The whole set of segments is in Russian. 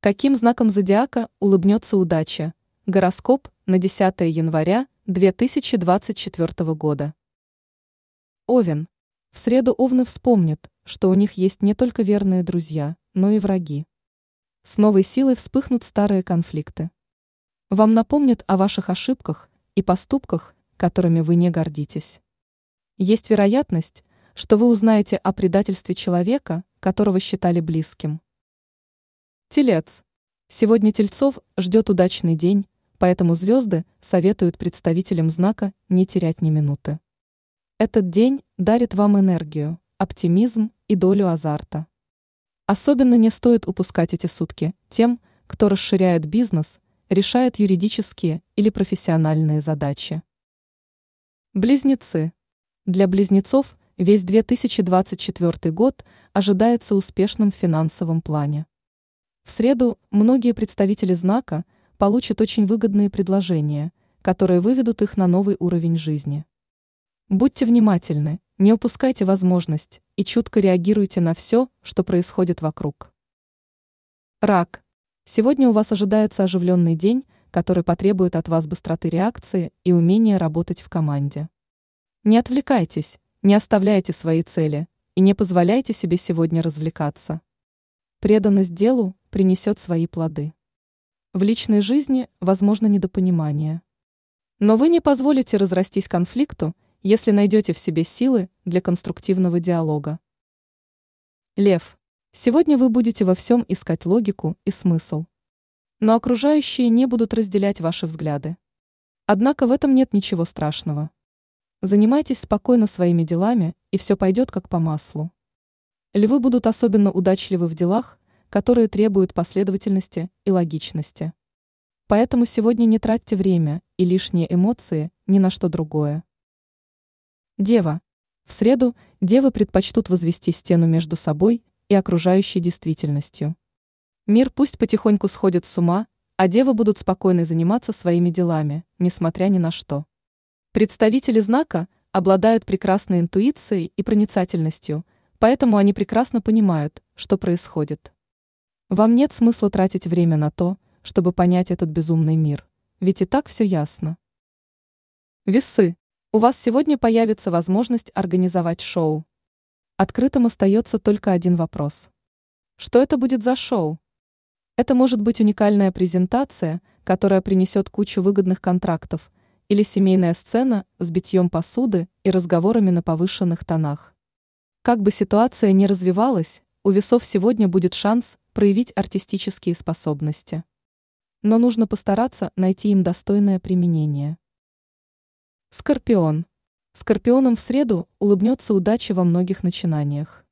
Каким знаком зодиака улыбнется удача? Гороскоп на 10 января 2024 года. Овен. В среду овны вспомнят, что у них есть не только верные друзья, но и враги. С новой силой вспыхнут старые конфликты. Вам напомнят о ваших ошибках и поступках, которыми вы не гордитесь. Есть вероятность, что вы узнаете о предательстве человека, которого считали близким. Телец. Сегодня Тельцов ждет удачный день, поэтому звезды советуют представителям знака не терять ни минуты. Этот день дарит вам энергию, оптимизм и долю азарта. Особенно не стоит упускать эти сутки тем, кто расширяет бизнес, решает юридические или профессиональные задачи. Близнецы. Для близнецов весь 2024 год ожидается успешным в финансовом плане. В среду многие представители знака получат очень выгодные предложения, которые выведут их на новый уровень жизни. Будьте внимательны, не упускайте возможность и чутко реагируйте на все, что происходит вокруг. Рак. Сегодня у вас ожидается оживленный день, который потребует от вас быстроты реакции и умения работать в команде. Не отвлекайтесь, не оставляйте свои цели и не позволяйте себе сегодня развлекаться. Преданность делу принесет свои плоды. В личной жизни возможно недопонимание. Но вы не позволите разрастись конфликту, если найдете в себе силы для конструктивного диалога. Лев. Сегодня вы будете во всем искать логику и смысл. Но окружающие не будут разделять ваши взгляды. Однако в этом нет ничего страшного. Занимайтесь спокойно своими делами, и все пойдет как по маслу. Львы будут особенно удачливы в делах, которые требуют последовательности и логичности. Поэтому сегодня не тратьте время и лишние эмоции ни на что другое. Дева. В среду девы предпочтут возвести стену между собой и окружающей действительностью. Мир пусть потихоньку сходит с ума, а девы будут спокойно заниматься своими делами, несмотря ни на что. Представители знака обладают прекрасной интуицией и проницательностью, поэтому они прекрасно понимают, что происходит. Вам нет смысла тратить время на то, чтобы понять этот безумный мир, ведь и так все ясно. Весы. У вас сегодня появится возможность организовать шоу. Открытым остается только один вопрос. Что это будет за шоу? Это может быть уникальная презентация, которая принесет кучу выгодных контрактов, или семейная сцена с битьем посуды и разговорами на повышенных тонах. Как бы ситуация ни развивалась, у весов сегодня будет шанс проявить артистические способности. Но нужно постараться найти им достойное применение. Скорпион. Скорпионам в среду улыбнется удача во многих начинаниях.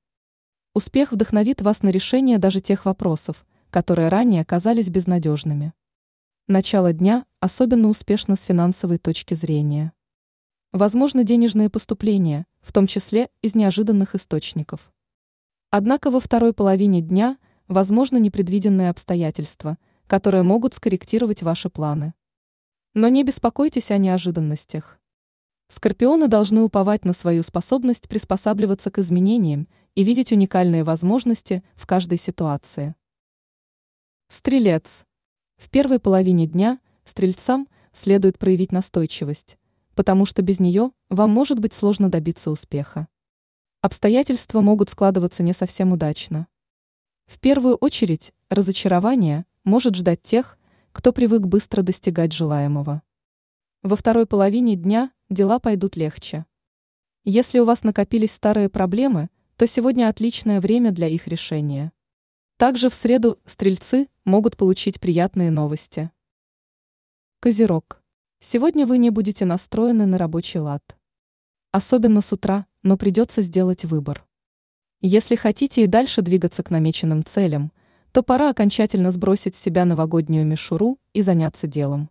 Успех вдохновит вас на решение даже тех вопросов, которые ранее казались безнадежными. Начало дня особенно успешно с финансовой точки зрения. Возможно денежные поступления, в том числе из неожиданных источников. Однако во второй половине дня возможно непредвиденные обстоятельства, которые могут скорректировать ваши планы. Но не беспокойтесь о неожиданностях. Скорпионы должны уповать на свою способность приспосабливаться к изменениям и видеть уникальные возможности в каждой ситуации. Стрелец. В первой половине дня стрельцам следует проявить настойчивость, потому что без нее вам может быть сложно добиться успеха. Обстоятельства могут складываться не совсем удачно. В первую очередь, разочарование может ждать тех, кто привык быстро достигать желаемого. Во второй половине дня дела пойдут легче. Если у вас накопились старые проблемы, то сегодня отличное время для их решения. Также в среду стрельцы могут получить приятные новости. Козерог. Сегодня вы не будете настроены на рабочий лад. Особенно с утра, но придется сделать выбор. Если хотите и дальше двигаться к намеченным целям, то пора окончательно сбросить с себя новогоднюю мишуру и заняться делом.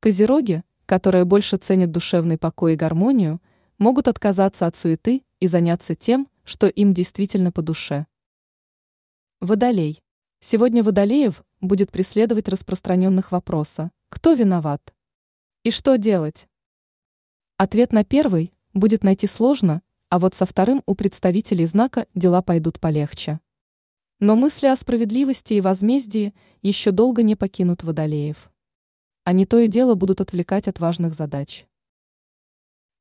Козероги, которые больше ценят душевный покой и гармонию, могут отказаться от суеты и заняться тем, что им действительно по душе. Водолей. Сегодня Водолеев будет преследовать распространенных вопроса «Кто виноват?» и «Что делать?» Ответ на первый будет найти сложно, а вот со вторым у представителей знака дела пойдут полегче. Но мысли о справедливости и возмездии еще долго не покинут водолеев. Они то и дело будут отвлекать от важных задач.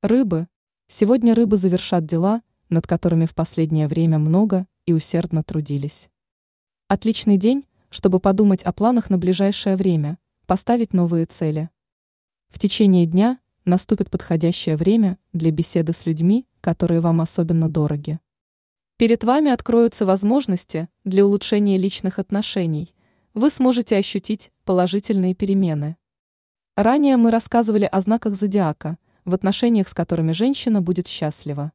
Рыбы. Сегодня рыбы завершат дела, над которыми в последнее время много и усердно трудились. Отличный день, чтобы подумать о планах на ближайшее время, поставить новые цели. В течение дня наступит подходящее время для беседы с людьми, которые вам особенно дороги. Перед вами откроются возможности для улучшения личных отношений. Вы сможете ощутить положительные перемены. Ранее мы рассказывали о знаках зодиака, в отношениях с которыми женщина будет счастлива.